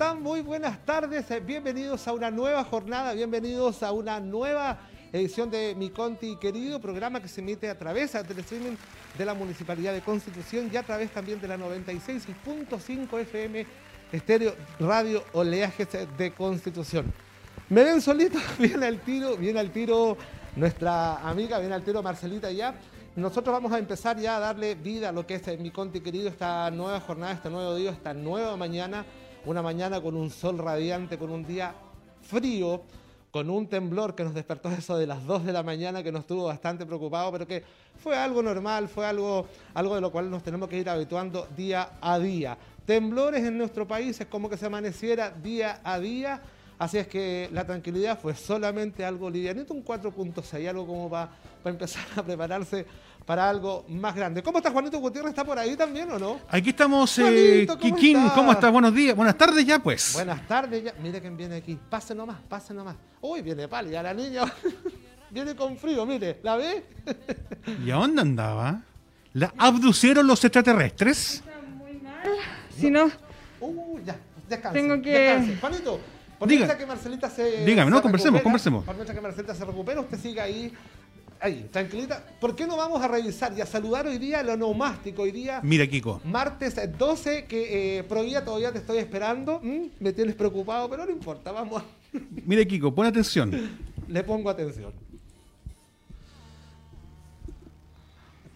¿Cómo están? Muy buenas tardes. Eh, Bienvenidos a una nueva jornada, bienvenidos a una nueva edición de Mi Conti Querido, programa que se emite a través de streaming de la Municipalidad de Constitución y a través también de la 96.5 FM Estéreo Radio Oleajes de Constitución. Me ven solito, viene al tiro, viene al tiro nuestra amiga, viene al tiro Marcelita ya. Nosotros vamos a empezar ya a darle vida a lo que es eh, mi Conti querido, esta nueva jornada, este nuevo día, esta nueva mañana, una mañana con un sol radiante, con un día frío, con un temblor que nos despertó eso de las 2 de la mañana, que nos tuvo bastante preocupado, pero que fue algo normal, fue algo, algo de lo cual nos tenemos que ir habituando día a día. Temblores en nuestro país es como que se amaneciera día a día. Así es que la tranquilidad fue solamente algo livianito, un 4.6, algo como para, para empezar a prepararse para algo más grande. ¿Cómo está Juanito Gutiérrez? ¿Está por ahí también o no? Aquí estamos, eh, ¿cómo Kikín, estás? ¿cómo estás? Buenos días, buenas tardes ya pues. Buenas tardes, ya. mire quién viene aquí. Pase nomás, pase nomás. Uy, viene pálida la niña. viene con frío, mire, ¿la ve? ¿Y a dónde andaba? ¿La abducieron los extraterrestres? Muy mal. Si no, Uh, ya, descanse. Tengo que- descanse. Juanito, por Diga. que Marcelita se. Dígame, no, se conversemos, recupera, conversemos. Por mientras que Marcelita se recupera, usted siga ahí. Ahí, tranquilita. ¿Por qué no vamos a revisar y a saludar hoy día lo neumástico? Hoy día, Mira, Kiko. martes 12, que eh, todavía te estoy esperando. ¿Mm? Me tienes preocupado, pero no importa, vamos. a- Mira, Kiko, pon atención. Le pongo atención.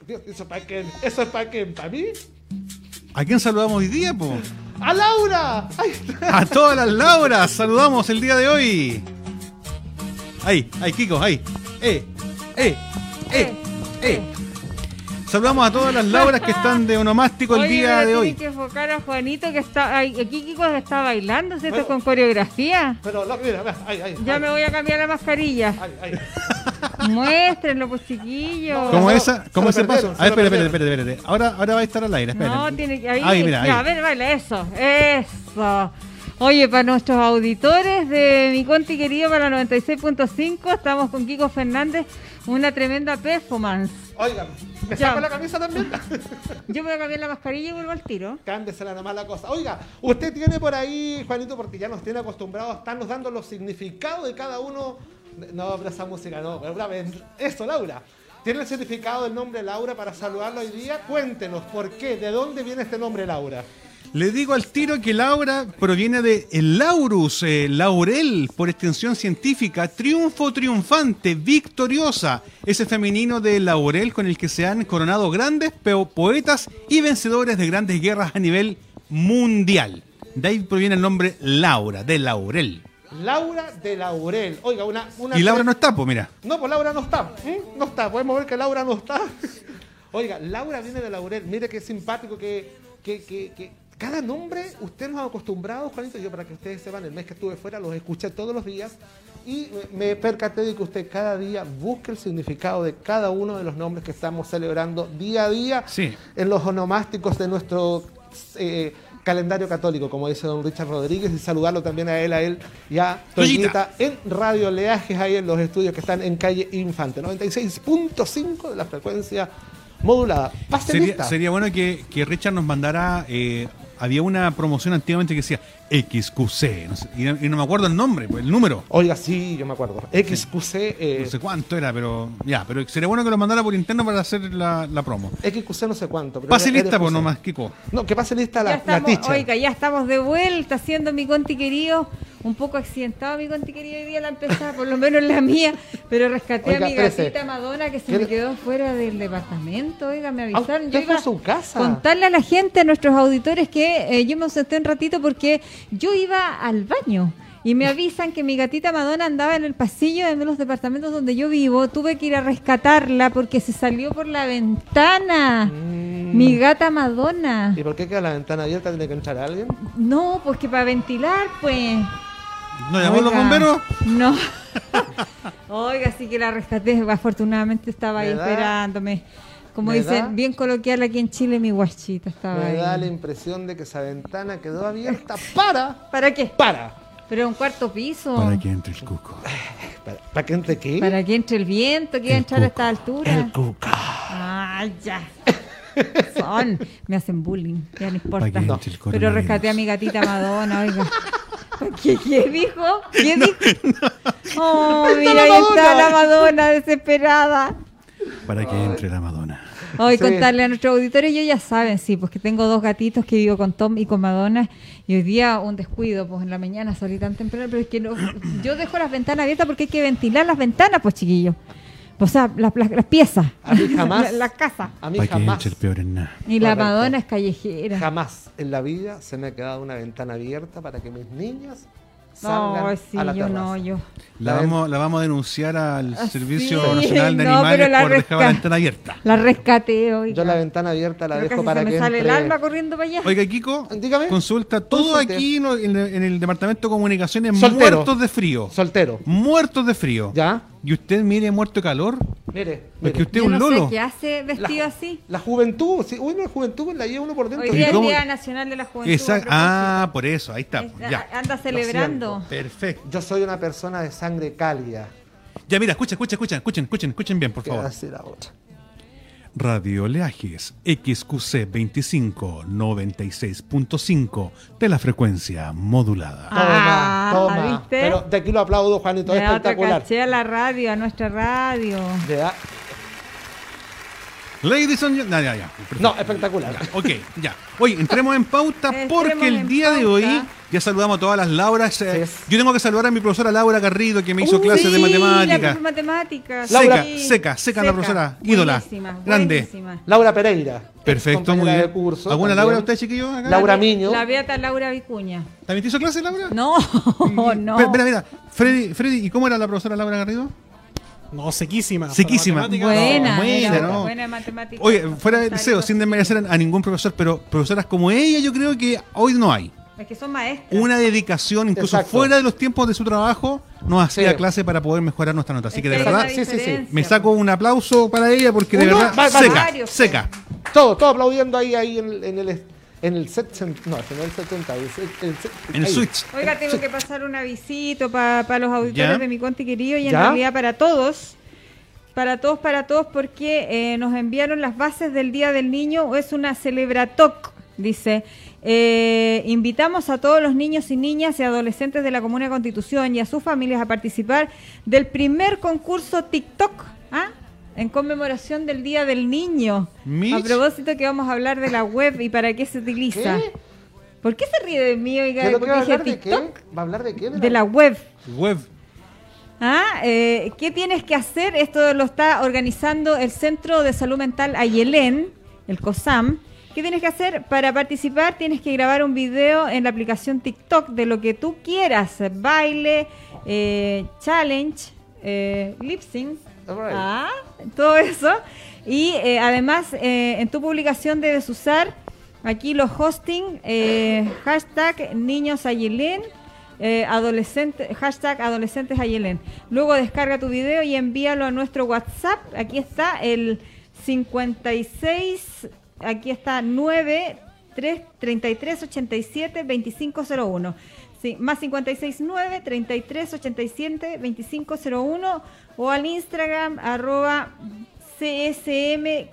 Dios, ¿Eso es para qué? ¿Eso es para qué? ¿Para mí? ¿A quién saludamos hoy día, po? ¡A Laura! A todas las Lauras, saludamos el día de hoy. Ahí, ahí, Kiko, ahí. Eh, eh, eh, eh. Saludamos a todas las Lauras que están de onomástico el Oye, día pero de hoy. tiene que enfocar a Juanito que está ay, aquí Kiko está bailando, ¿cierto? Bueno. Con coreografía. Pero, lo- mira, mira. Ya me voy a cambiar la mascarilla. Muéstrenlo, pues chiquillos. ¿Cómo esa? ¿Cómo ese paso? A ver, espérate, espérate, espérate, espérate. Ahora, ahora va a estar al aire, espérate. No, tiene que ahí. Ahí, mira, Ya, ahí. a ver, baila, eso, eso. Oye, para nuestros auditores de mi Conti querido para la 96.5, estamos con Kiko Fernández, una tremenda performance. Oigan, ¿me saco la camisa también? Yo me voy a cambiar la mascarilla y vuelvo al tiro. Cámbiesela nomás la cosa. Oiga, usted tiene por ahí, Juanito, porque ya nos tiene acostumbrados a estarnos dando los significados de cada uno. No, pero esa música no. pero Eso, Laura. ¿Tiene el significado del nombre Laura para saludarlo hoy día? Cuéntenos, ¿por qué? ¿De dónde viene este nombre Laura? Le digo al tiro que Laura proviene de el laurus, eh, laurel, por extensión científica, triunfo triunfante, victoriosa. Ese femenino de laurel con el que se han coronado grandes poetas y vencedores de grandes guerras a nivel mundial. De ahí proviene el nombre Laura, de laurel. Laura de Laurel. Oiga, una. una Y Laura no está, pues mira. No, pues Laura no está. ¿Mm? No está. Podemos ver que Laura no está. Oiga, Laura viene de Laurel. Mire qué simpático que, que, que, que cada nombre usted nos ha acostumbrado, Juanito. Yo, para que ustedes sepan, el mes que estuve fuera los escuché todos los días y me percaté de que usted cada día busque el significado de cada uno de los nombres que estamos celebrando día a día Sí. en los onomásticos de nuestro eh, calendario católico, como dice don Richard Rodríguez, y saludarlo también a él, a él y a Toñita. En Radio Leajes, ahí en los estudios que están en calle Infante, 96.5 de la frecuencia modulada. Sería, sería bueno que, que Richard nos mandara. eh, había una promoción antiguamente que decía XQC, no sé, y, no, y no me acuerdo el nombre, pues, el número. Oiga, sí, yo me acuerdo. XQC, eh, No sé cuánto era, pero ya, pero sería bueno que lo mandara por interno para hacer la, la promo. XQC no sé cuánto. pero Pase lista, pues nomás, Kiko. No, que pase lista la, la teacher. oiga, ya estamos de vuelta haciendo mi conti querido. Un poco accidentado mi conti querido hoy día la empezada, por lo menos la mía, pero rescaté Oiga, a mi gatita Madonna que se ¿Quiere- me quedó fuera del departamento. Oiga, me avisaron. Yo iba a su casa. contarle a la gente, a nuestros auditores, que eh, yo me ausenté un ratito porque yo iba al baño. Y me avisan que mi gatita Madonna andaba en el pasillo de los departamentos donde yo vivo. Tuve que ir a rescatarla porque se salió por la ventana. Mm. Mi gata Madonna. ¿Y por qué queda la ventana abierta? ¿Tiene que entrar alguien? No, pues que para ventilar, pues. ¿No llamó a los Oiga, bomberos? No. Oiga, sí que la rescaté. Afortunadamente estaba ahí Me da- esperándome. Como me dicen, da- bien coloquial aquí en Chile, mi guachita estaba Me da ahí. la impresión de que esa ventana quedó abierta para... ¿Para qué? Para. Pero un cuarto piso. Para que entre el cuco. ¿Para, para que entre qué? Para que entre el viento, que iba a entrar a esta altura. El cuca. Ay, ya. Son, me hacen bullying, ya no importa. Pa' que No. entre el Pero rescaté a mi gatita Madonna, oiga. ¿Qué, qué dijo? ¿Qué dijo? Oh, está mira, la ahí está la Madonna desesperada. Para que entre la Madonna. Hoy Sí. contarle a nuestro auditorio, ellos ya saben, sí, pues que tengo dos gatitos que vivo con Tom y con Madonna, y hoy día un descuido, pues en la mañana salí tan temprano, pero es que no, yo dejo las ventanas abiertas porque hay que ventilar las ventanas, pues chiquillos. O sea, las, las- las piezas, A mí jamás. la, la casa. A mí jamás, el peor en nada. Y la Correcto. Madonna es callejera. jamás en la vida se me ha quedado una ventana abierta para que mis niñas No, sí, a la yo no, yo. La vamos, la vamos a denunciar al Ah, Servicio sí. Nacional de No, Animales pero la por dejar la ventana abierta. La rescaté hoy. Yo la ventana abierta la Pero dejo para se me que sale entre... el alma corriendo para allá. Oiga, Kiko, Dígame. consulta todo Consulte. aquí no- en, el- en el Departamento de Comunicaciones Soltero. muertos de frío. Soltero. Muertos de frío. ¿Ya? ¿Y usted mire muerto de calor? Mire, Porque mire. usted es un no lolo. sé qué hace vestido así. La juventud, sí, uy, la juventud la lleva uno por dentro. Hoy ¿Y día es el? Día Nacional de la Juventud. Propósito. ah, por eso, ahí está. Es- Ya. Anda celebrando. Perfecto. Yo soy una persona de sangre cálida. Ya, mira, escuchen, escuchen, escuchen, escuchen, escuchen, escuchen bien, por ¿Qué va a favor. Radio Leajes XQC 25 96.5 de la frecuencia modulada. Ah, toma, toma. ¿viste? Pero de aquí lo aplaudo, Juanito, Le da espectacular. caché a la radio, a nuestra radio. Le da- Ladies and no, ya, ya. perfecto. No, espectacular. Ok, ya. Oye, entremos en pauta porque el día de hoy ya saludamos a todas las Lauras. eh, Sí. Yo tengo que saludar a mi profesora Laura Garrido que me hizo Uy, clases de La matemáticas. matemáticas. Seca, sí. seca, seca la profesora, ídola, Buenísima, grande. buenísima. Laura Pereira. Perfecto, muy bien. de curso. ¿Alguna también. Laura usted, chiquillos? Acá? Laura La- Miño. La beata Laura Vicuña. ¿También te hizo clases, Laura? No, no. Espera, mira. Freddy, Freddy, ¿y cómo era la profesora Laura Garrido? No, sequísima. Sequísima. Buena, buena, ¿no? buena en matemáticas. Oye, fuera de deseo, sin desmerecer a ningún profesor, pero profesoras como ella yo creo que hoy no hay. Es que son maestras. Una dedicación, incluso Exacto. fuera de los tiempos de su trabajo, nos hacía Sí. clase para poder mejorar nuestra nota. Así Es que de verdad, una sí, sí, sí. diferencia, me saco un aplauso para ella porque de verdad, va- va- seca, varios, seca. Todo, todo aplaudiendo ahí, ahí en, en el en el set, no, en el 70, el, el el ahí. switch. Oiga, tengo que pasar un avisito para los auditores ¿Ya? de mi Conti querido y en ¿Ya? realidad para todos. Para todos, para todos, porque eh, nos enviaron las bases del Día del Niño. Es una celebratoc, dice. Eh, invitamos a todos los niños y niñas y adolescentes de la Comuna de Constitución y a sus familias a participar del primer concurso TikTok. En conmemoración del Día del Niño. A propósito que vamos a hablar de la web y para qué se utiliza. ¿Qué? ¿Por qué se ríe de mí, oiga, ¿Qué va a dije hablar de qué? ¿Va a hablar de qué? De la web. Web. ¿Ah? Eh, ¿Qué tienes que hacer? Esto lo está organizando el Centro de Salud Mental Ayelén, el COSAM. ¿Qué tienes que hacer? Para participar tienes que grabar un video en la aplicación TikTok de lo que tú quieras. Baile, eh, challenge, eh, lip sync. Alright. Ah, todo eso. Y eh, además eh, en tu publicación debes usar aquí los hosting, eh, hashtag niños Ayelén, eh, adolescente, hashtag adolescentes Ayelén. Luego descarga tu video y envíalo a nuestro WhatsApp. Aquí está el 56, aquí está 9 3, 33 87 2501. Más 569 33 87 2501 o al Instagram arroba CSM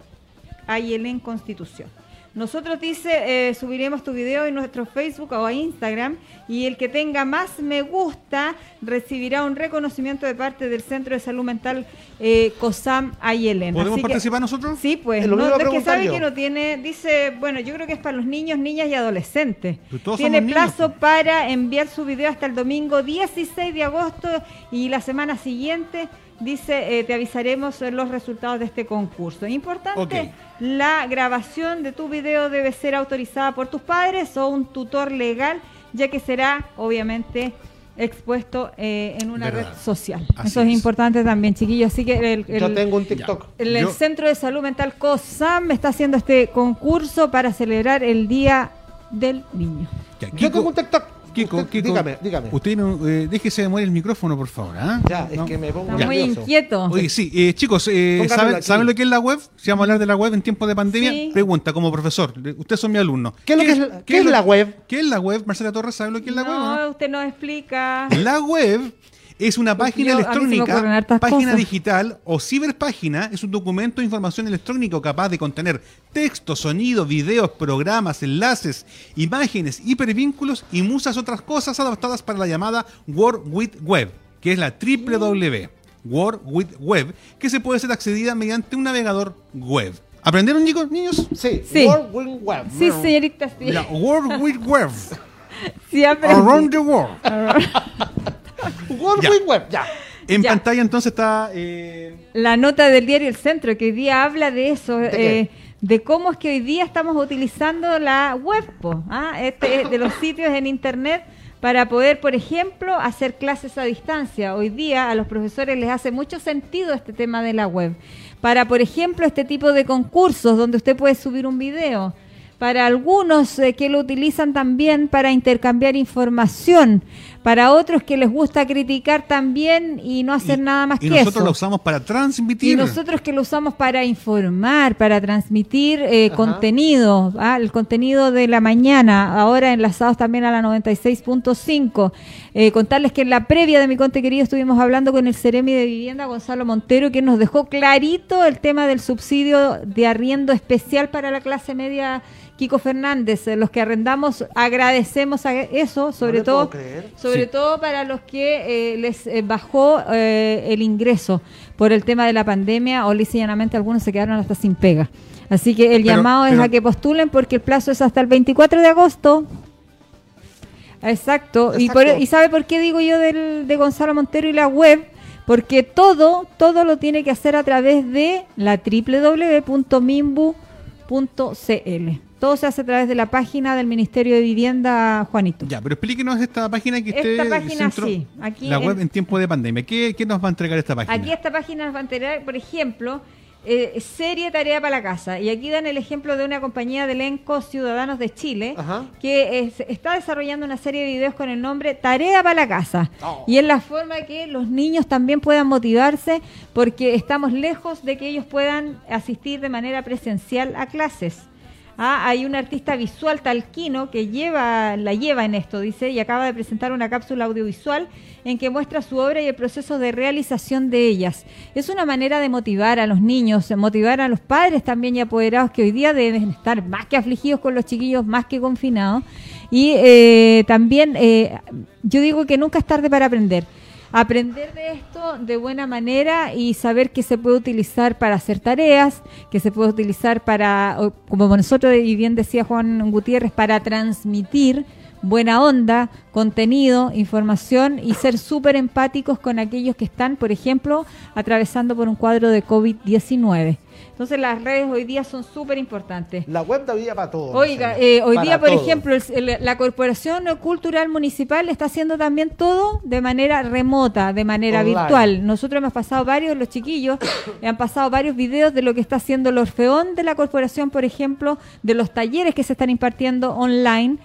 Ayelén Constitución. Nosotros dice, eh, subiremos tu video en nuestro Facebook o a Instagram y el que tenga más me gusta recibirá un reconocimiento de parte del Centro de Salud Mental eh, COSAM Ayelén. ¿Podemos Así que- participar nosotros? Sí, pues, no, es que sabe yo. que no tiene, dice, bueno, yo creo que es para los niños, niñas y adolescentes. Tiene niños, plazo para enviar su video hasta el domingo 16 de agosto y la semana siguiente, dice, eh, te avisaremos los resultados de este concurso. Importante, la grabación de tu video debe ser autorizada por tus padres o un tutor legal, ya que será, obviamente, expuesto eh, en una Verdad. red social. Así Eso es, es. importante también, chiquillos. Así que el, Yo el- tengo un TikTok. el, el Yo- Centro de Salud Mental COSAM está haciendo este concurso para celebrar el Día del Niño. Ya, Yo tengo un TikTok. Kiko, Usted- Kiko, dígame, dígame. Usted no, eh, déjese de mover el micrófono, por favor. ¿ah? Ya, es No. que me pongo Está muy nervioso. inquieto. Oye, sí, eh, chicos, eh, ¿saben, lo que es la web? Si vamos a hablar de la web en tiempos de pandemia, Sí. pregunta como profesor. Ustedes son mi alumno. ¿Qué es lo que es la- qué es la web? ¿Qué es la web? Marcela Torres, ¿sabe lo que es la web? no? usted nos explica. La web Es una Porque página yo- electrónica, página cosas. digital o ciberpágina. Es un documento de información electrónico capaz de contener texto, sonido, videos, programas, enlaces, imágenes, hipervínculos y muchas otras cosas adaptadas para la llamada World Wide Web, que es la www. World Wide Web, que se puede ser accedida mediante un navegador web. ¿Aprendieron, chicos, niños? Sí, Sí. World Wide Web. Sí, señorita, sí. La World Wide Web. Sí, aprendí. Around the world. World Ya. Wide Web, ya. En Ya. pantalla entonces está... eh, La nota del diario El Centro, que hoy día habla de eso, ¿De qué? eh, de cómo es que hoy día estamos utilizando la web, po, ¿ah? este, es de los sitios en Internet para poder, por ejemplo, hacer clases a distancia. Hoy día a los profesores les hace mucho sentido este tema de la web. Para, por ejemplo, este tipo de concursos donde usted puede subir un video. Para algunos eh, que lo utilizan también para intercambiar información. Para otros que les gusta criticar también y no hacer y- nada más y que nosotros eso. lo usamos para transmitir. Y nosotros que lo usamos para informar, para transmitir eh, contenido, ¿ah? el contenido de la mañana, ahora enlazados también a la 96.5. Eh, contarles que en la previa de mi conte querido estuvimos hablando con el Ceremi de Vivienda, Gonzalo Montero, que nos dejó clarito el tema del subsidio de arriendo especial para la clase media. Kiko Fernández, eh, los que arrendamos agradecemos a eso, sobre todo, sobre Sí. todo para los que eh, les eh, bajó eh, el ingreso por el tema de la pandemia o llanamente algunos se quedaron hasta sin pega. Así que el Pero- llamado es a que postulen porque el plazo es hasta el 24 de agosto. Exacto. Y, por- Exacto. ¿Y sabe por qué digo yo del, de Gonzalo Montero y la web? Porque todo, todo lo tiene que hacer a través de la www.mimbu.cl. Todo se hace a través de la página del Ministerio de Vivienda, Juanito. Ya, pero explíquenos esta página que Esta esté página sí, aquí la en- web en tiempo de pandemia. ¿Qué, qué nos va a entregar esta página? Aquí esta página nos va a enterar, por ejemplo, eh, serie Tarea para la Casa. Y aquí dan el ejemplo de una compañía de elenco Ciudadanos de Chile Ajá. que es- está desarrollando una serie de videos con el nombre Tarea para la Casa. Oh. Y es la forma que los niños también puedan motivarse porque estamos lejos de que ellos puedan asistir de manera presencial a clases. Ah, hay un artista visual talquino que lleva, la lleva en esto, dice, y acaba de presentar una cápsula audiovisual en que muestra su obra y el proceso de realización de ellas. Es una manera de motivar a los niños, motivar a los padres también y apoderados que hoy día deben estar más que afligidos con los chiquillos, más que confinados. Y eh, también eh, yo digo que nunca es tarde para aprender aprender de esto de buena manera y saber que se puede utilizar para hacer tareas, que se puede utilizar para, como nosotros, y bien decía Juan Gutiérrez, para transmitir buena onda, contenido, información y ser súper empáticos con aquellos que están, por ejemplo, atravesando por un cuadro de COVID-19. Entonces las redes hoy día son súper importantes. La web da vida para todos. Oiga, eh, hoy Para día, por todos. ejemplo, el- el- la Corporación Cultural Municipal está haciendo también todo de manera remota, de manera Online. virtual. Nosotros hemos pasado varios, los chiquillos, han pasado varios videos de lo que está haciendo el Orfeón de la Corporación, por ejemplo, de los talleres que se están impartiendo online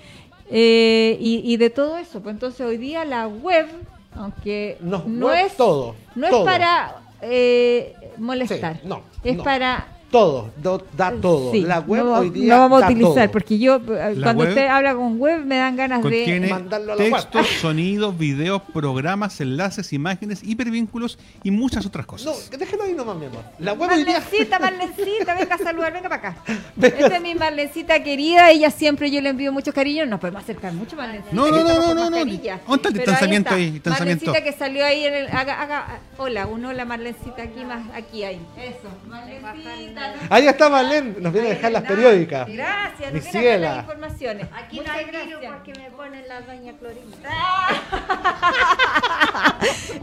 eh, y, y de todo eso. Pues entonces hoy día la web, aunque no es todo, no todo. es para eh, molestar, Sí, no, es para Todo, do- da todo. Sí, la web no, hoy día no vamos a utilizar, todo. porque yo, eh, La cuando web usted habla con web, me dan ganas de... mandarlo a la web. textos, sonidos, videos, programas, enlaces, imágenes, hipervínculos y muchas otras No, cosas. que déjelo ahí nomás, mi amor. La web hoy día... Marlencita, Marlencita, venga a saludar, venga para acá. Esta es mi Marlencita querida, ella siempre yo le envío muchos cariños, nos podemos acercar mucho, Marlencita. No, no, que no, no, no, no. ¿Dónde está el distanciamiento está. ahí? Marlencita que salió ahí en el... Haga, haga, hola, un hola Marlencita aquí, más aquí, ahí. Eso, Marlencita. Ahí está Marlene, nos viene a dejar las periódicas. Gracias, Mi nos viene a las informaciones. Aquí no hay virus porque me ponen la doña Clorinda.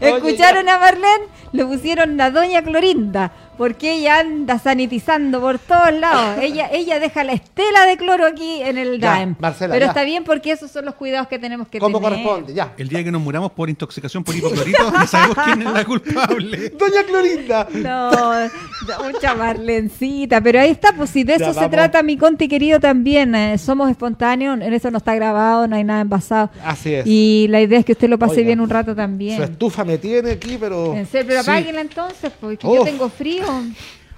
Escucharon a Marlene, le pusieron la doña Clorinda, porque ella anda sanitizando por todos lados. Ella, ella deja la estela de cloro aquí en el Ya, DAEM. Marcela, Pero ya. está bien porque esos son los cuidados que tenemos que Como tener. corresponde, ya. El día que nos muramos por intoxicación por hipoclorito, ya sabemos quién es la culpable. Doña Clorinda. No, mucha Marlencita, pero ahí está, pues si de Ya, eso se vamos. trata mi conti querido también. eh, somos espontáneos, en eso no está grabado, no hay nada envasado. Así es. Y la idea es que usted lo pase Oiga, bien un rato también. Su estufa me tiene aquí, pero... En serio, pero Sí. apáguenla entonces, porque Uf. yo tengo frío.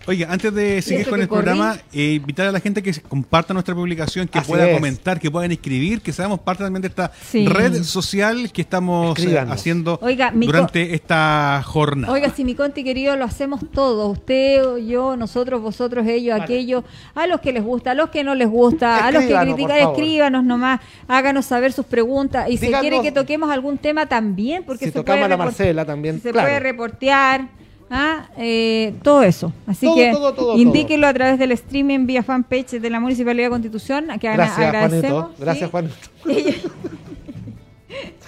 Oiga, antes de seguir con el corrí? programa, eh, invitar a la gente que comparta nuestra publicación, que Así pueda es. comentar, que puedan escribir, que seamos parte también de esta Sí. red social que estamos eh, haciendo Oiga, durante esta jornada. Oiga, si mi conti querido lo hacemos todos, usted, yo, nosotros, vosotros, ellos, aquellos, a los que les gusta, a los que no les gusta, a los que critican, escríbanos nomás, háganos saber sus preguntas y si Díganos- quiere que toquemos algún tema también, porque Si se tocamos puede a la Marcela también, se claro. puede reportear, ¿ah? Eh, todo eso. Así Todo, que todo, todo, indíquelo a través del streaming vía fanpage de la Municipalidad de Constitución, que Gracias, agradecemos. Juanito. Gracias, ¿sí? Juanito.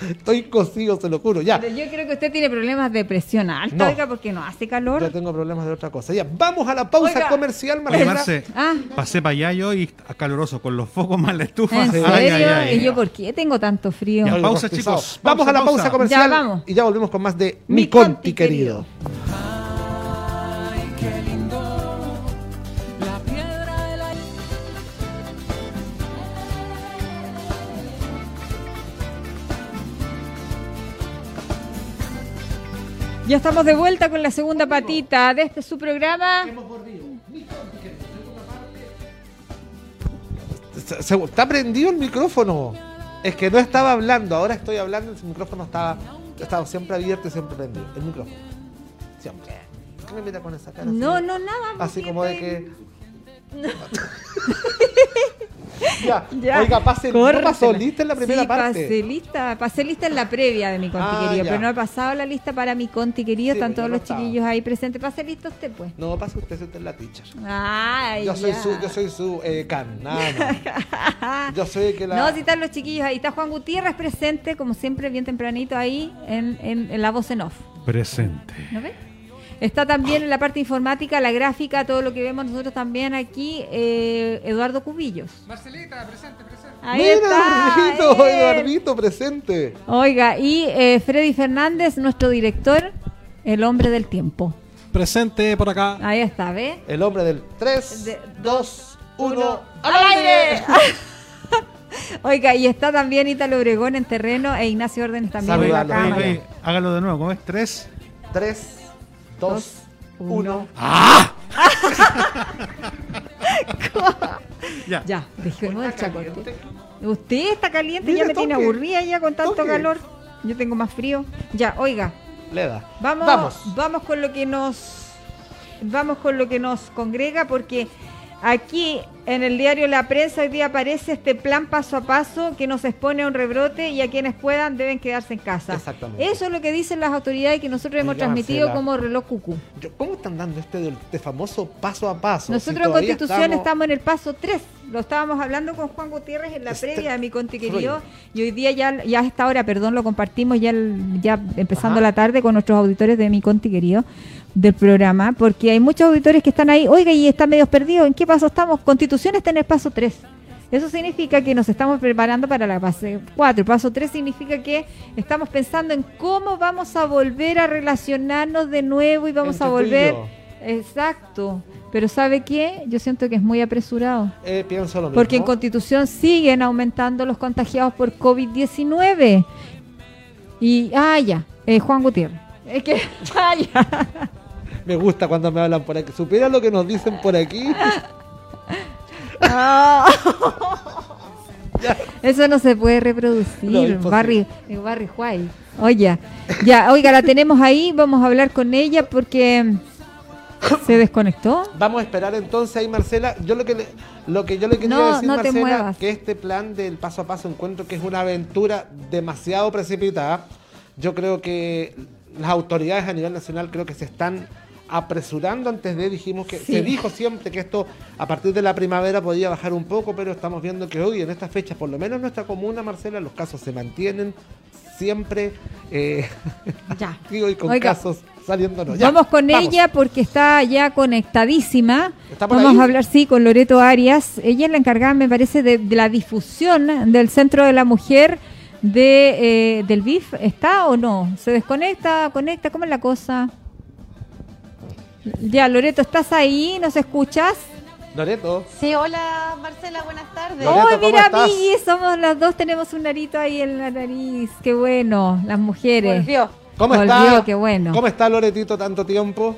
Estoy cocido, se lo juro. Ya. Pero Yo creo que usted tiene problemas de presión alta, No. oiga, porque no hace calor. Yo tengo problemas de otra cosa. Ya, vamos a la pausa Oiga. comercial, Oye, Marcela. Marce, Ah. pasé para allá yo y caloroso, con los focos más la estufa. ¿En Sí. serio? Ay, ay, ay. ¿Y yo por qué tengo tanto frío? Ya, pausa, chicos. Vamos Pausa, a la pausa, pausa. comercial. Ya, vamos. Y ya volvemos con más de Mi Mi Conti, Conti, querido. Ya estamos de vuelta con la segunda patita de este su programa. Está prendido el micrófono. Es que no estaba hablando. Ahora estoy hablando. El micrófono estaba, estaba siempre abierto y siempre prendido. El micrófono. Siempre. ¿Qué me mira con esa cara? así? No, no, nada. Así como de que. ya. Ya, Oiga, pase, ¿no pasó lista en la primera Sí, parte? Pasé lista, pasé lista en la previa de mi conti Ah, querido, ya. pero no he pasado la lista para mi conti querido. Sí, Están todos no los estaba. chiquillos ahí presentes. Pase listo usted, pues. No, pase usted, usted es la teacher. Ay, Yo soy su, yo soy su eh, can, nada. Yo soy el que la. No, si están los chiquillos ahí. Está Juan Gutiérrez presente, como siempre, bien tempranito ahí en, en- en la voz en off. Presente. ¿No ves? Está también en la parte informática, la gráfica, todo lo que vemos nosotros también aquí, eh, Eduardo Cubillos. Marcelita, presente, presente. Ahí Mira, está. Eduardito, él. Eduardito presente. Oiga, y eh, Freddy Fernández, nuestro director, el hombre del tiempo. Presente por acá. Ahí está, ¿ve? El hombre del 3, De- 2, 1, uno, al ¡al aire. Oiga, y está también Ítalo Obregón en terreno e Ignacio Órdenes también en la Saludalo. cámara. Hágalo de nuevo, ¿cómo es? Tres. 3, 2, uno. 1. Ya. Ya, dejemos el chacote. Usted está caliente, Mire, ya me tiene aburrida ya con tanto Toque. calor. Yo tengo más frío. Ya, oiga, Le da. vamos, Vamos. vamos con lo que nos vamos con lo que nos congrega porque aquí en el diario La Prensa hoy día aparece este plan paso a paso que nos expone a un rebrote y a quienes puedan deben quedarse en casa. Exactamente. Eso es lo que dicen las autoridades que nosotros hemos Oiga, transmitido Marcela. como reloj cucú. ¿Cómo están dando este, este famoso paso a paso? Nosotros Si en Constitución estamos... en el paso 3. Lo estábamos hablando con Juan Gutiérrez en la Este- previa de mi conti querido. Y hoy día ya, ya a esta hora, perdón, lo compartimos ya, el- ya empezando Ajá. la tarde con nuestros auditores de mi conti querido del programa, porque hay muchos auditores que están ahí, oiga, y están medio perdidos. ¿En qué paso estamos? Constitución está en el paso 3. Eso significa que nos estamos preparando para la fase 4. Paso 3 significa que estamos pensando en cómo vamos a volver a relacionarnos de nuevo y vamos a volver. Exacto. Pero ¿sabe qué? Yo siento que es muy apresurado. Eh, pienso lo mismo. Porque en Constitución siguen aumentando los contagiados por COVID-19. Y, ah, ya, eh, Juan Gutiérrez. Es que, ah, ya. Me gusta cuando me hablan por aquí. ¿Supiera lo que nos dicen por aquí? Eso no se puede reproducir. No. Barry, Barry White. Oye, ya, oiga, la tenemos ahí. Vamos a hablar con ella porque se desconectó. Vamos a esperar entonces ahí, Marcela. Yo lo que le, lo que yo le quería No, decir, no Marcela, que este plan del paso a paso encuentro que es una aventura demasiado precipitada. Yo creo que las autoridades a nivel nacional creo que se están apresurando antes de dijimos que Sí. se dijo siempre que esto a partir de la primavera podía bajar un poco pero estamos viendo que hoy en estas fechas por lo menos en nuestra comuna Marcela los casos se mantienen siempre eh, Ya. digo y con Oiga, casos saliéndonos Ya, vamos con vamos. ella porque está ya conectadísima. ¿Está Vamos ahí? a hablar, sí, con Loreto Arias. Ella es la encargada, me parece, de, de la difusión del Centro de la Mujer de, eh, del BIF. ¿Está o no? ¿Se desconecta? ¿Conecta? ¿Cómo es la cosa? Ya, Loreto, ¿estás ahí? ¿Nos escuchas? Loreto Sí, hola Marcela, buenas tardes. Loreto, ¡Ay, ¿cómo mira, estás? Migi! Somos las dos, tenemos un arito ahí en la nariz. ¡Qué bueno! Las mujeres. Volvió. ¿Cómo Volvió, está? qué bueno. ¿Cómo está Loretito tanto tiempo?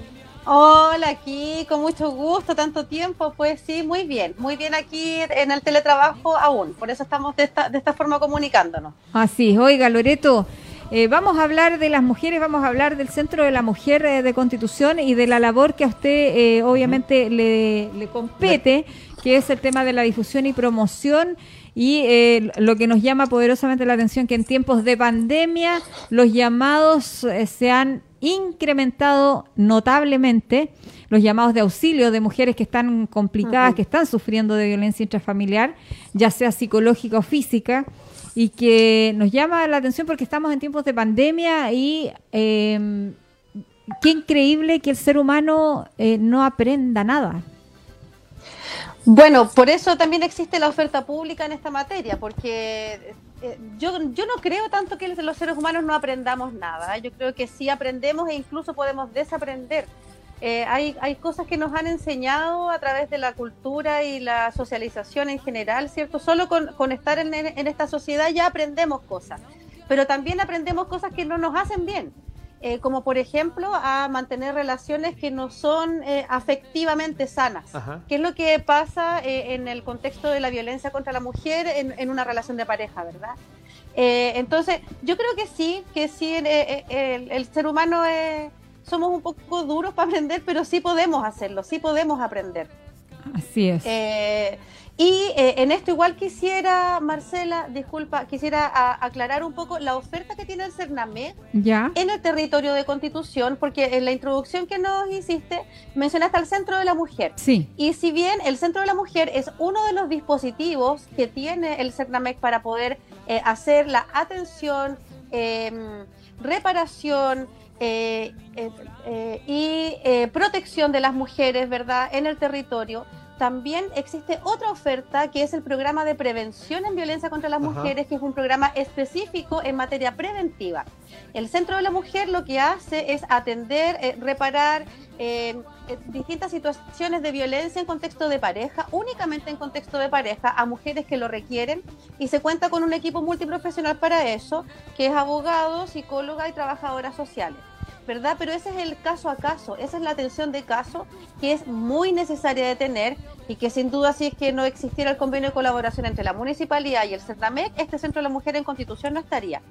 Hola, aquí con mucho gusto, tanto tiempo. Pues sí, muy bien, muy bien aquí en el teletrabajo aún. Por eso estamos de esta, de esta forma comunicándonos. Así, oiga, Loreto. Eh, vamos a hablar de las mujeres, vamos a hablar del Centro de la Mujer eh, de Constitución y de la labor que a usted eh, obviamente le, le compete, que es el tema de la difusión y promoción y eh, lo que nos llama poderosamente la atención que en tiempos de pandemia los llamados se han incrementado notablemente, los llamados de auxilio de mujeres que están complicadas, que están sufriendo de violencia intrafamiliar, ya sea psicológica o física, y que nos llama la atención porque estamos en tiempos de pandemia y eh, qué increíble que el ser humano eh, no aprenda nada. Bueno, por eso también existe la oferta pública en esta materia, porque eh, yo, yo no creo tanto que los seres humanos no aprendamos nada. Yo creo que sí aprendemos e incluso podemos desaprender. Eh, hay, hay cosas que nos han enseñado a través de la cultura y la socialización en general, ¿cierto? Solo con, con estar en, en esta sociedad ya aprendemos cosas, pero también aprendemos cosas que no nos hacen bien. Eh, como por ejemplo a mantener relaciones que no son eh, afectivamente sanas, Ajá. que es lo que pasa eh, en el contexto de la violencia contra la mujer en, en una relación de pareja, ¿verdad? Eh, entonces, yo creo que sí, que sí, eh, el, el ser humano eh, somos un poco duros para aprender, pero sí podemos hacerlo, sí podemos aprender. Así es. Eh, y eh, en esto igual quisiera, Marcela, disculpa, quisiera a- aclarar un poco la oferta que tiene el CERNAME ¿Ya? en el territorio de Constitución, porque en la introducción que nos hiciste mencionaste al Centro de la Mujer. Sí. Y si bien el Centro de la Mujer es uno de los dispositivos que tiene el CERNAMEC para poder eh, hacer la atención, eh, reparación eh, eh, y eh, protección de las mujeres, ¿verdad?, en el territorio, también existe otra oferta que es el programa de prevención en violencia contra las Ajá. mujeres, que es un programa específico en materia preventiva. El Centro de la Mujer lo que hace es atender, eh, reparar eh, distintas situaciones de violencia en contexto de pareja, únicamente en contexto de pareja, a mujeres que lo requieren y se cuenta con un equipo multiprofesional para eso, que es abogado, psicóloga y trabajadoras sociales. ¿Verdad? Pero ese es el caso a caso, esa es la atención de caso que es muy necesaria de tener y que sin duda si es que no existiera el convenio de colaboración entre la municipalidad y el CERNAMEC, este Centro de la Mujer en Constitución no estaría.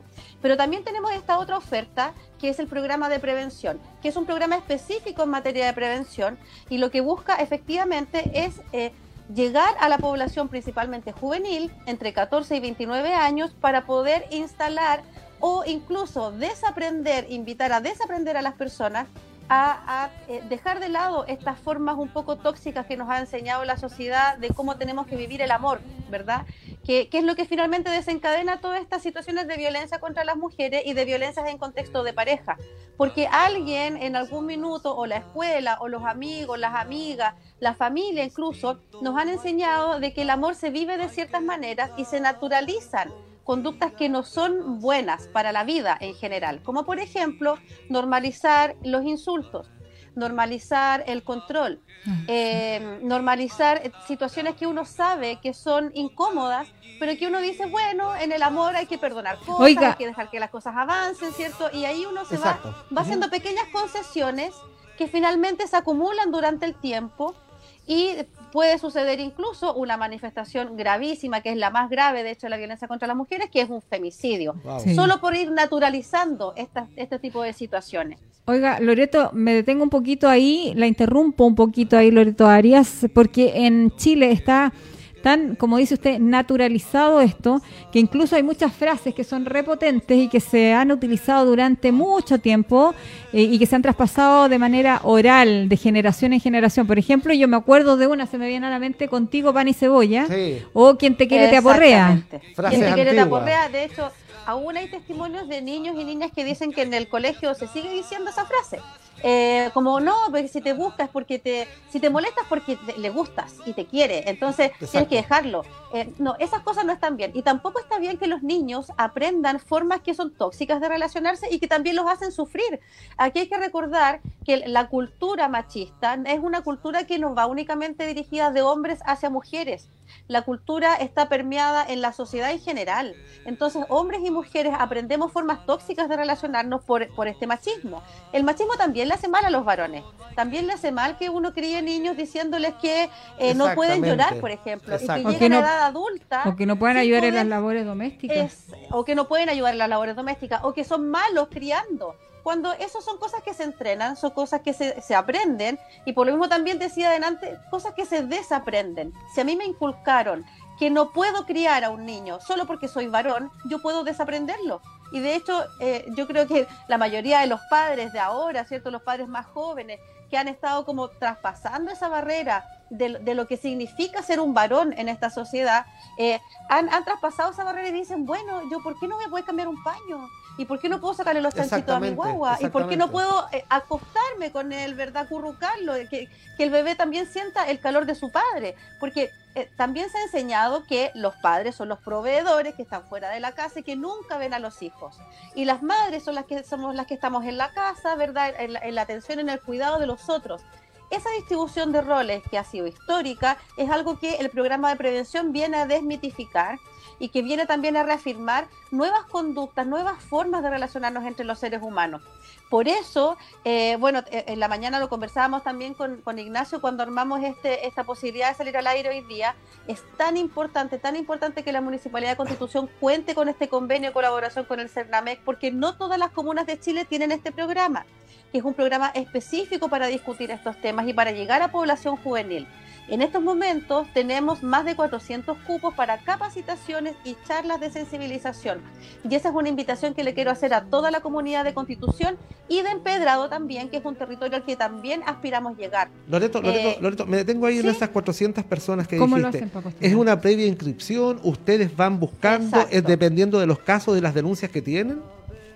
Pero también tenemos esta otra oferta que es el programa de prevención, que es un programa específico en materia de prevención y lo que busca efectivamente es... eh, llegar a la población principalmente juvenil, entre 14 y 29 años, para poder instalar o incluso desaprender, invitar a desaprender a las personas a, eh, dejar de lado estas formas un poco tóxicas que nos ha enseñado la sociedad de cómo tenemos que vivir el amor, ¿verdad? Que, que es lo que finalmente desencadena todas estas situaciones de violencia contra las mujeres y de violencias en contexto de pareja. Porque alguien en algún minuto, o la escuela, o los amigos, las amigas, la familia incluso, nos han enseñado de que el amor se vive de ciertas maneras y se naturalizan conductas que no son buenas para la vida en general, como por ejemplo normalizar los insultos, normalizar el control, eh, normalizar situaciones que uno sabe que son incómodas, pero que uno dice, bueno, en el amor hay que perdonar cosas, Oiga. hay que dejar que las cosas avancen, ¿cierto? Y ahí uno se Exacto. va, va haciendo pequeñas concesiones que finalmente se acumulan durante el tiempo y puede suceder incluso una manifestación gravísima, que es la más grave, de hecho, de la violencia contra las mujeres, que es un femicidio. Wow. Sí. Solo por ir naturalizando estas- este tipo de situaciones. Oiga, Loreto, me detengo un poquito ahí, la interrumpo un poquito ahí, Loreto Arias, porque en Chile está tan, como dice usted, naturalizado esto, que incluso hay muchas frases que son repotentes y que se han utilizado durante mucho tiempo eh, y que se han traspasado de manera oral, de generación en generación. Por ejemplo, yo me acuerdo de una, se me viene a la mente, contigo pan y cebolla, Sí. o quien te quiere te aporrea. Frases Quien te quiere te aporrea. De hecho, aún hay testimonios de niños y niñas que dicen que en el colegio se sigue diciendo esa frase. Eh, como no, porque si te buscas porque te, si te molestas porque te- le gustas y te quiere, entonces Exacto. tienes que dejarlo. Eh, no, esas cosas no están bien. Y tampoco está bien que los niños aprendan formas que son tóxicas de relacionarse y que también los hacen sufrir. Aquí hay que recordar que la cultura machista es una cultura que no va únicamente dirigida de hombres hacia mujeres. La cultura está permeada en la sociedad en general. Entonces, hombres y mujeres aprendemos formas tóxicas de relacionarnos por, por este machismo. El machismo también le hace mal a los varones. También le hace mal que uno críe niños diciéndoles que eh, no pueden llorar, por ejemplo, y que O que llegan no- a edad adulta. O que no puedan sin ayudar en las labores domésticas. es- o que no pueden ayudar en las labores domésticas, o que son malos criando. Cuando eso son cosas que se entrenan, son cosas que se, se aprenden, y por lo mismo también decía adelante, cosas que se desaprenden. Si a mí me inculcaron que no puedo criar a un niño solo porque soy varón, yo puedo desaprenderlo. Y de hecho, eh, yo creo que la mayoría de los padres de ahora, ¿cierto? Los padres más jóvenes, que han estado como traspasando esa barrera de, lo que significa ser un varón en esta sociedad, eh, han, han traspasado esa barrera y dicen, bueno, yo ¿por qué no voy a cambiar un paño? ¿Y por qué no puedo sacarle los chanchitos a mi guagua? ¿Y por qué no puedo eh, acostarme con él, verdad? Currucarlo, que, que el bebé también sienta el calor de su padre. Porque eh, también se ha enseñado que los padres son los proveedores que están fuera de la casa y que nunca ven a los hijos. Y las madres son las que somos las que estamos en la casa, ¿verdad? En la, en la atención, en el cuidado de los otros. Esa distribución de roles que ha sido histórica es algo que el programa de prevención viene a desmitificar y que viene también a reafirmar nuevas conductas, nuevas formas de relacionarnos entre los seres humanos. Por eso, eh, bueno, eh, en la mañana lo conversábamos también con, con Ignacio cuando armamos este, esta posibilidad de salir al aire hoy día. Es tan importante, tan importante que la Municipalidad de Constitución cuente con este convenio de colaboración con el CERNAMEC, porque no todas las comunas de Chile tienen este programa, que es un programa específico para discutir estos temas y para llegar a población juvenil. En estos momentos tenemos más de 400 cupos para capacitaciones y charlas de sensibilización. Y esa es una invitación que le quiero hacer a toda la comunidad de Constitución y de Empedrado también, que es un territorio al que también aspiramos llegar. Loreto, Loreto, Eh, Loreto, me detengo ahí en esas 400 personas que ¿Cómo lo dijiste. hacen para postular? ¿Es una previa inscripción? ¿Ustedes van buscando, Exacto. eh, dependiendo de los casos, de las denuncias que tienen?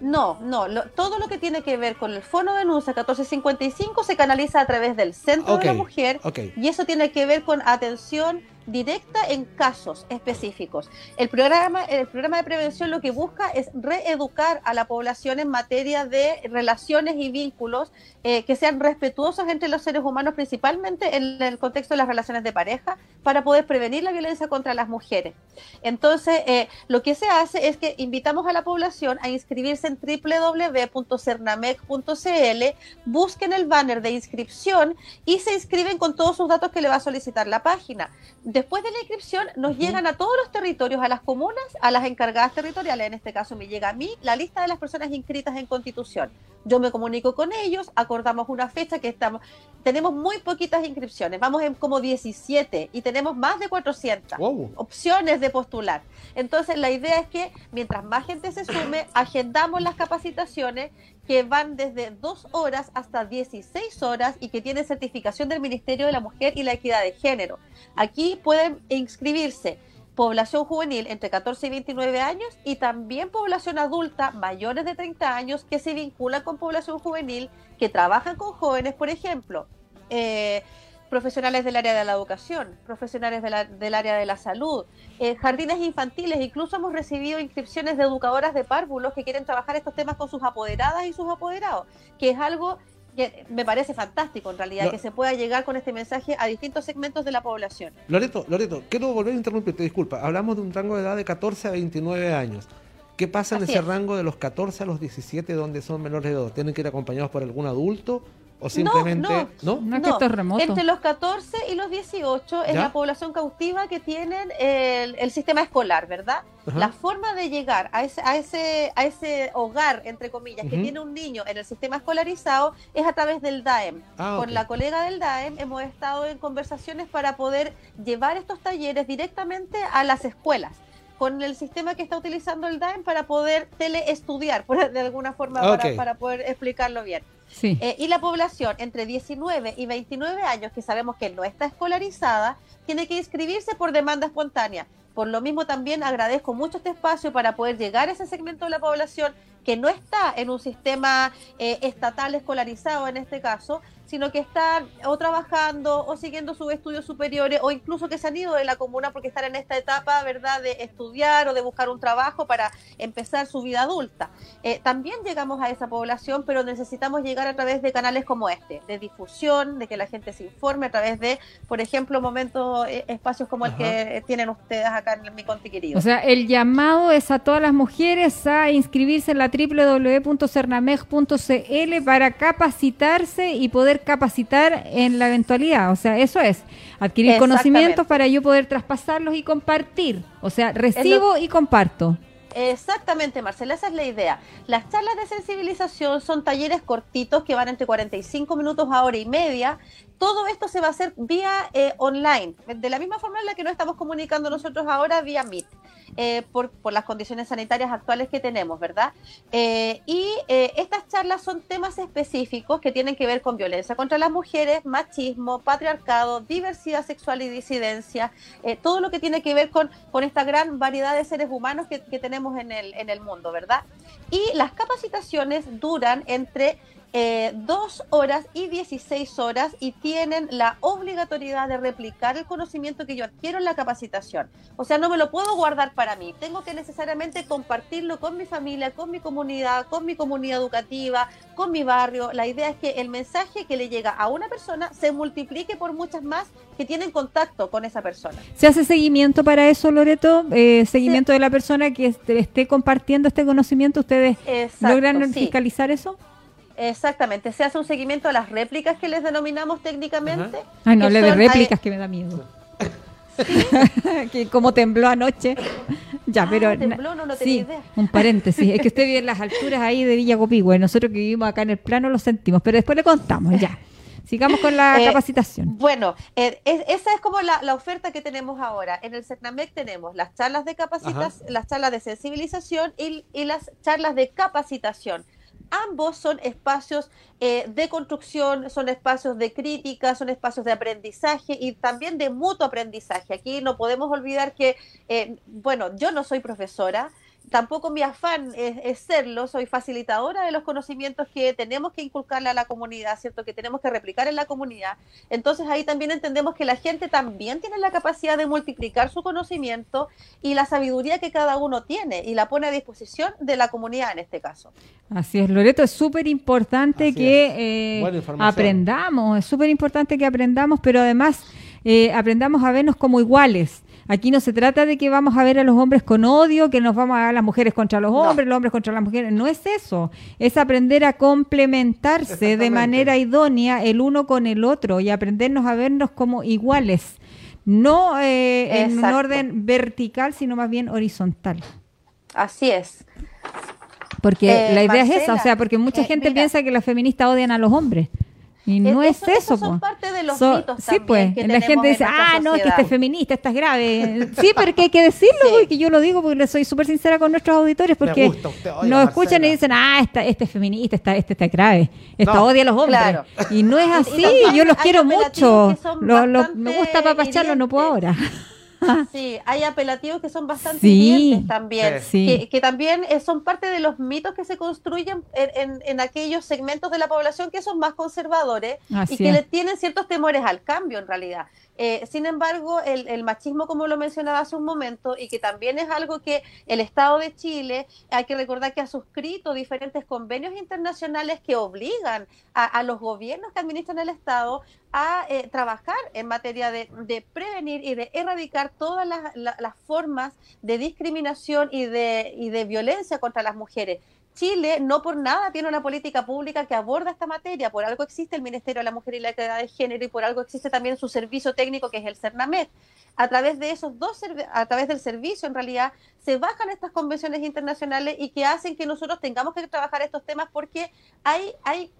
No, no, lo- todo lo que tiene que ver con el Fono Denuncia 1455 se canaliza a través del Centro de la Mujer y eso tiene que ver con atención directa en casos específicos. El programa, el programa de prevención lo que busca es reeducar a la población en materia de relaciones y vínculos eh, que sean respetuosos entre los seres humanos, principalmente en el contexto de las relaciones de pareja, para poder prevenir la violencia contra las mujeres. Entonces, eh, lo que se hace es que invitamos a la población a inscribirse en www.cernamec.cl, busquen el banner de inscripción y se inscriben con todos sus datos que le va a solicitar la página. Después de la inscripción nos llegan a todos los territorios, a las comunas, a las encargadas territoriales, en este caso me llega a mí la lista de las personas inscritas en Constitución. Yo me comunico con ellos, acordamos una fecha que estamos, tenemos muy poquitas inscripciones, vamos en como 17 y tenemos más de 400 Wow. opciones de postular. Entonces la idea es que mientras más gente se sume, agendamos las capacitaciones que van desde dos horas hasta 16 horas y que tienen certificación del Ministerio de la Mujer y la Equidad de Género. Aquí pueden inscribirse población juvenil entre 14 y 29 años y también población adulta mayores de 30 años que se vinculan con población juvenil, que trabajan con jóvenes, por ejemplo. Eh, profesionales del área de la educación, profesionales de la- del área de la salud, eh, jardines infantiles, incluso hemos recibido inscripciones de educadoras de párvulos que quieren trabajar estos temas con sus apoderadas y sus apoderados, que es algo que me parece fantástico en realidad, que se pueda llegar con este mensaje a distintos segmentos de la población. Loreto, Loreto, quiero volver a interrumpirte, disculpa. Hablamos de un rango de edad de 14 a 29 años. ¿Qué pasa en Así ese es. rango de los 14 a los 17 donde son menores de edad? ¿Tienen que ir acompañados por algún adulto? ¿O simplemente.? no. No, es que esto es remoto. Entre los 14 y los 18 es ¿Ya? la población cautiva que tienen el, el sistema escolar, ¿verdad? Ajá. La forma de llegar a ese, a ese, a ese hogar, entre comillas, que tiene un niño en el sistema escolarizado es a través del DAEM. Ah, Con la colega del DAEM hemos estado en conversaciones para poder llevar estos talleres directamente a las escuelas con el sistema que está utilizando el DAEM para poder teleestudiar, por, de alguna forma, para- poder explicarlo bien. Sí. Eh, y la población entre 19 y 29 años, que sabemos que no está escolarizada, tiene que inscribirse por demanda espontánea. Por lo mismo también agradezco mucho este espacio para poder llegar a ese segmento de la población que no está en un sistema eh, estatal escolarizado en este caso, sino que están o trabajando o siguiendo sus estudios superiores o incluso que se han ido de la comuna porque están en esta etapa, ¿verdad?, de estudiar o de buscar un trabajo para empezar su vida adulta. Eh, también llegamos a esa población, pero necesitamos llegar a través de canales como este, de difusión, de que la gente se informe a través de, por ejemplo, momentos, eh, espacios como el que tienen ustedes acá en mi Conti querido. O sea, el llamado es a todas las mujeres a inscribirse en la www.cernameg.cl para capacitarse y poder capacitar en la eventualidad. O sea, eso es, adquirir conocimientos para yo poder traspasarlos y compartir. O sea, recibo y comparto. Exactamente, Marcela, esa es la idea. Las charlas de sensibilización son talleres cortitos que van entre 45 minutos a hora y media. Todo esto se va a hacer vía eh, online, de la misma forma en la que nos estamos comunicando nosotros ahora vía Meet. Eh, por, las condiciones sanitarias actuales que tenemos, ¿verdad? Eh, y eh, estas charlas son temas específicos que tienen que ver con violencia contra las mujeres, machismo, patriarcado, diversidad sexual y disidencia, todo lo que tiene que ver con, con esta gran variedad de seres humanos que, que tenemos en el, en el mundo, ¿verdad? Y las capacitaciones duran entre eh, dos horas y 16 horas y tienen la obligatoriedad de replicar el conocimiento que yo adquiero en la capacitación. O sea, no me lo puedo guardar para mí, tengo que necesariamente compartirlo con mi familia, con mi comunidad, con mi comunidad educativa, con mi barrio. La idea es que el mensaje que le llega a una persona se multiplique por muchas más que tienen contacto con esa persona. ¿Se hace seguimiento para eso, Loreto? Eh, ¿Seguimiento de la persona que esté, compartiendo este conocimiento? ¿Ustedes logran fiscalizar eso? Exactamente, se hace un seguimiento a las réplicas que les denominamos técnicamente. Ay, no hable de réplicas que me da miedo. que como tembló anoche. Ya, ah, pero tembló, no, no sí, idea. un paréntesis, es que usted vive en las alturas ahí de Villa Copigüe, nosotros que vivimos acá en el plano lo sentimos, pero después le contamos, ya. Sigamos con la eh, capacitación. Bueno, eh, esa es como la, oferta que tenemos ahora. En el CERNAMEC tenemos las charlas de capacitación, las charlas de sensibilización y, y las charlas de capacitación ambos son espacios eh, de construcción, son espacios de crítica, son espacios de aprendizaje y también de mutuo aprendizaje. Aquí no podemos olvidar que, eh, bueno, yo no soy profesora, tampoco mi afán es, serlo, soy facilitadora de los conocimientos que tenemos que inculcarle a la comunidad, ¿cierto? Que tenemos que replicar en la comunidad. Entonces ahí también entendemos que la gente también tiene la capacidad de multiplicar su conocimiento y la sabiduría que cada uno tiene y la pone a disposición de la comunidad en este caso. Así es, Loreto, es súper importante que eh, aprendamos, es súper importante que aprendamos, pero además eh, aprendamos a vernos como iguales Aquí no se trata de que vamos a ver a los hombres con odio, que nos vamos a ver las mujeres contra los hombres, los hombres contra las mujeres. No es eso. Es aprender a complementarse de manera idónea el uno con el otro y aprendernos a vernos como iguales. No eh, en un orden vertical, sino más bien horizontal. Así es. Porque la idea es esa, o sea, porque mucha eh, gente piensa que las feministas odian a los hombres. Y no es eso, son parte de los mitos Sí, pues. la gente dice, ah, no, que este es feminista, esta es grave. sí, pero que hay que decirlo, porque yo lo digo porque soy súper sincera con nuestros auditores, porque nos escuchan y dicen, ah, esta, este es feminista, esta, este está grave, esta odia a los hombres. Y no es así, yo los quiero mucho. me gusta papacharlo, no puedo ahora. Sí, hay apelativos que son bastante sí, también, Que, también eh, son parte de los mitos que se construyen en, aquellos segmentos de la población que son más conservadores y que le tienen ciertos temores al cambio en realidad. Eh, sin embargo, el, machismo, como lo mencionaba hace un momento, y que también es algo que el Estado de Chile, hay que recordar que ha suscrito diferentes convenios internacionales que obligan a, los gobiernos que administran el Estado a eh, trabajar en materia de, prevenir y de erradicar todas las, formas de discriminación y de, y de violencia contra las mujeres. Chile no por nada tiene una política pública que aborda esta materia, por algo existe el Ministerio de la Mujer y la Equidad de Género y por algo existe también su servicio técnico que es el CERNAMED. A través de esos dos, a través del servicio en realidad se bajan estas convenciones internacionales y que hacen que nosotros tengamos que trabajar estos temas porque hay, hay,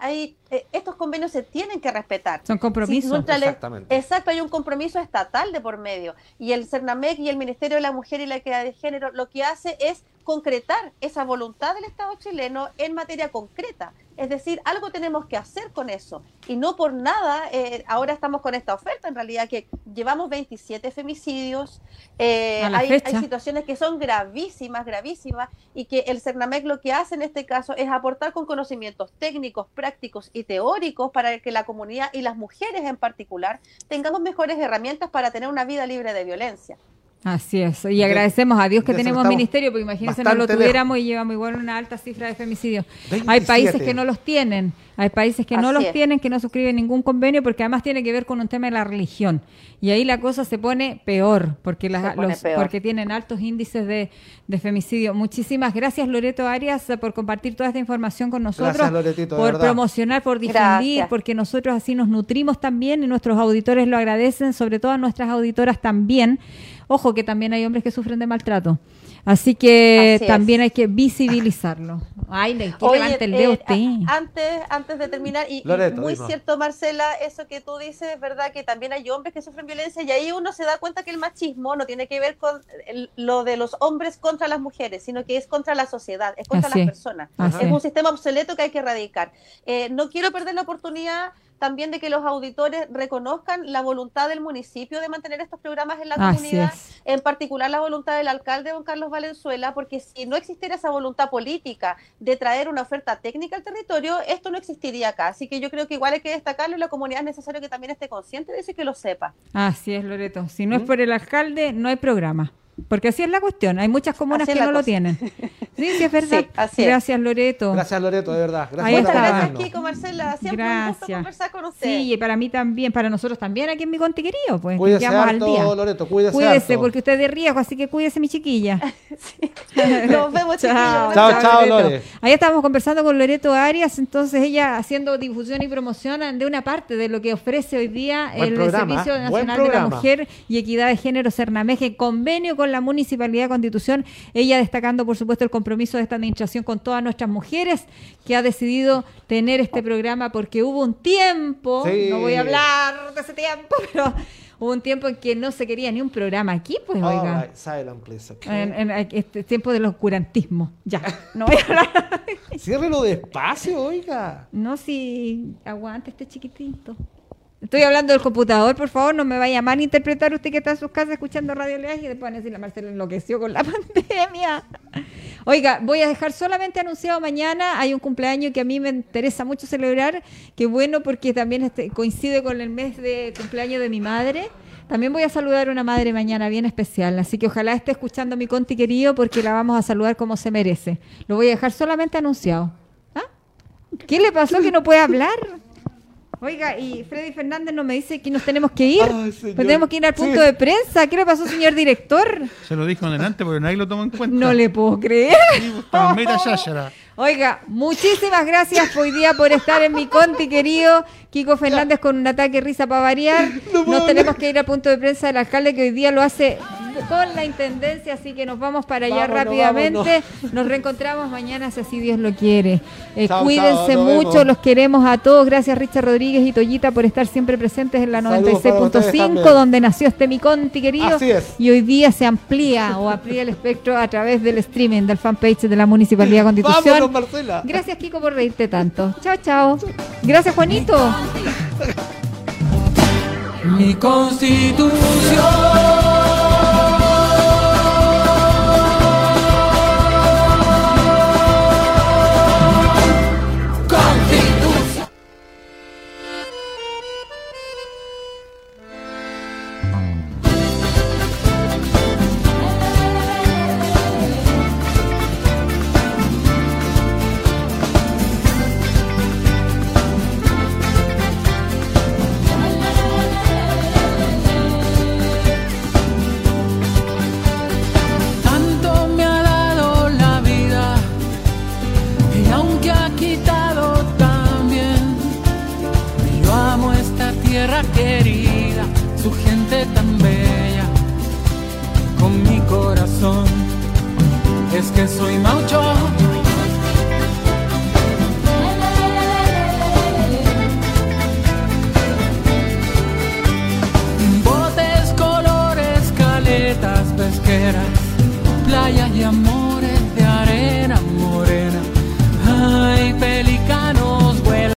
hay eh, estos convenios se tienen que respetar. Son compromisos. Exactamente. Exacto, hay un compromiso estatal de por medio y el CERNAMEC y el Ministerio de la Mujer y la Equidad de Género lo que hace es concretar esa voluntad del Estado chileno en materia concreta. Es decir, algo tenemos que hacer con eso. Y no por nada, eh, ahora estamos con esta oferta, en realidad, que llevamos 27 femicidios, eh, hay, hay situaciones que son gravísimas, gravísimas, y que el CERNAMEC lo que hace en este caso es aportar con conocimientos técnicos, prácticos y teóricos para que la comunidad y las mujeres en particular tengamos mejores herramientas para tener una vida libre de violencia. Así es, y agradecemos a Dios que tenemos ministerio, porque imagínense no lo tuviéramos y llevamos igual una alta cifra de femicidios. Hay 27. países que no los tienen, hay países que no los es. tienen, que no suscriben ningún convenio, porque además tiene que ver con un tema de la religión. Y ahí la cosa se pone peor, porque, las- Se pone los- peor. porque tienen altos índices de, de femicidio. Muchísimas gracias, Loreto Arias, por compartir toda esta información con nosotros, Gracias, Loretito, por verdad. promocionar, por difundir, Gracias. porque nosotros así nos nutrimos también y nuestros auditores lo agradecen, sobre todo a nuestras auditoras también. Ojo que también hay hombres que sufren de maltrato. Así que Así es. también hay que visibilizarlo. Ay, le que levante el dedo eh, usted. antes, antes de terminar, y, y Loreto, muy dime. cierto, Marcela, eso que tú dices, es verdad que también hay hombres que sufren violencia y ahí uno se da cuenta que el machismo no tiene que ver con el- lo de los hombres contra las mujeres, sino que es contra la sociedad, es contra Así las es. personas. Es. un sistema obsoleto que hay que erradicar. Eh, no quiero perder la oportunidad también de que los auditores reconozcan la voluntad del municipio de mantener estos programas en la Así comunidad, es. en particular la voluntad del alcalde don Carlos Valenzuela, porque si no existiera esa voluntad política de traer una oferta técnica al territorio, esto no existiría acá. Así que yo creo que igual hay que destacarlo y la comunidad es necesario que también esté consciente de eso y que lo sepa. Así es, Loreto. Si no ¿Mm? es por el alcalde, no hay programa. Porque así es la cuestión. Hay muchas comunas Así que no lo tienen. Sí, sí, es verdad. Sí, así es. Gracias, Loreto. Gracias, Loreto, de verdad. Gracias Muchas está. gracias. Kiko, Marcela. Siempre un gusto Gracias. conversar con usted. Sí, y para mí también, para nosotros también aquí en mi querido, pues Cuídese al día. Loreto, cuídese Cuídese, harto. porque usted es de riesgo, así que cuídese, mi chiquilla. Nos vemos, chiquillos. Chao, Chao, chao, Loreto. Lore. Ahí estábamos conversando con Loreto Arias, entonces ella haciendo difusión y promoción de una parte de lo que ofrece hoy día Buen el programa, Servicio Nacional de la. Mujer y Equidad de Género Cernameje, en convenio con la Municipalidad de Constitución, ella destacando por supuesto el compromiso de esta administración con todas nuestras mujeres que ha decidido tener este programa porque hubo un tiempo, Sí. no voy a hablar de ese tiempo, pero hubo un tiempo en que no se quería ni un programa aquí, pues All oiga. right, silent, please, okay. En, en este tiempo del oscurantismo. Ya, no voy a hablar. Ciérrelo despacio, oiga. No, si aguante este chiquitito. Estoy hablando del computador, por favor, no me vaya a malinterpretar usted que está en sus casas escuchando Radio Leaje y después van a decir la Marcela enloqueció con la pandemia. Oiga, voy a dejar solamente anunciado mañana, hay un cumpleaños que a mí me interesa mucho celebrar, que bueno porque también este, coincide con el mes de cumpleaños de mi madre. También voy a saludar a una madre mañana bien especial, así que ojalá esté escuchando mi conti querido porque la vamos a saludar como se merece. Lo voy a dejar solamente anunciado. ¿Ah? ¿Qué le pasó que no puede hablar? Oiga, y Freddy Fernández nos me dice que nos tenemos que ir. Ay. Pues tenemos que ir al punto Sí. de prensa. ¿Qué le pasó, señor director? Se lo dijo en adelante porque nadie lo tomó en cuenta. No le puedo creer. Estaba meta yáyara. Oiga, muchísimas gracias hoy día por estar en mi conti, querido. Kiko Fernández con un ataque de risa para variar. Nos tenemos que ir al punto de prensa del alcalde que hoy día lo hace con la intendencia, así que nos vamos para allá Vámonos, rápidamente. Nos reencontramos mañana si así Dios lo quiere. Eh, Chao, cuídense chao, mucho, vemos. los queremos a todos. Gracias Richard Rodríguez y Toyita por estar siempre presentes en la Saludos para ustedes 96.5, también. donde nació este mi conti, querido. Así es. Y hoy día se amplía o amplía el espectro a través del streaming del fanpage de la Municipalidad Constitución. Vámonos, Marcela. Gracias, Kiko, por reírte tanto. Chao, chao. Gracias, Juanito. Mi. Constitución.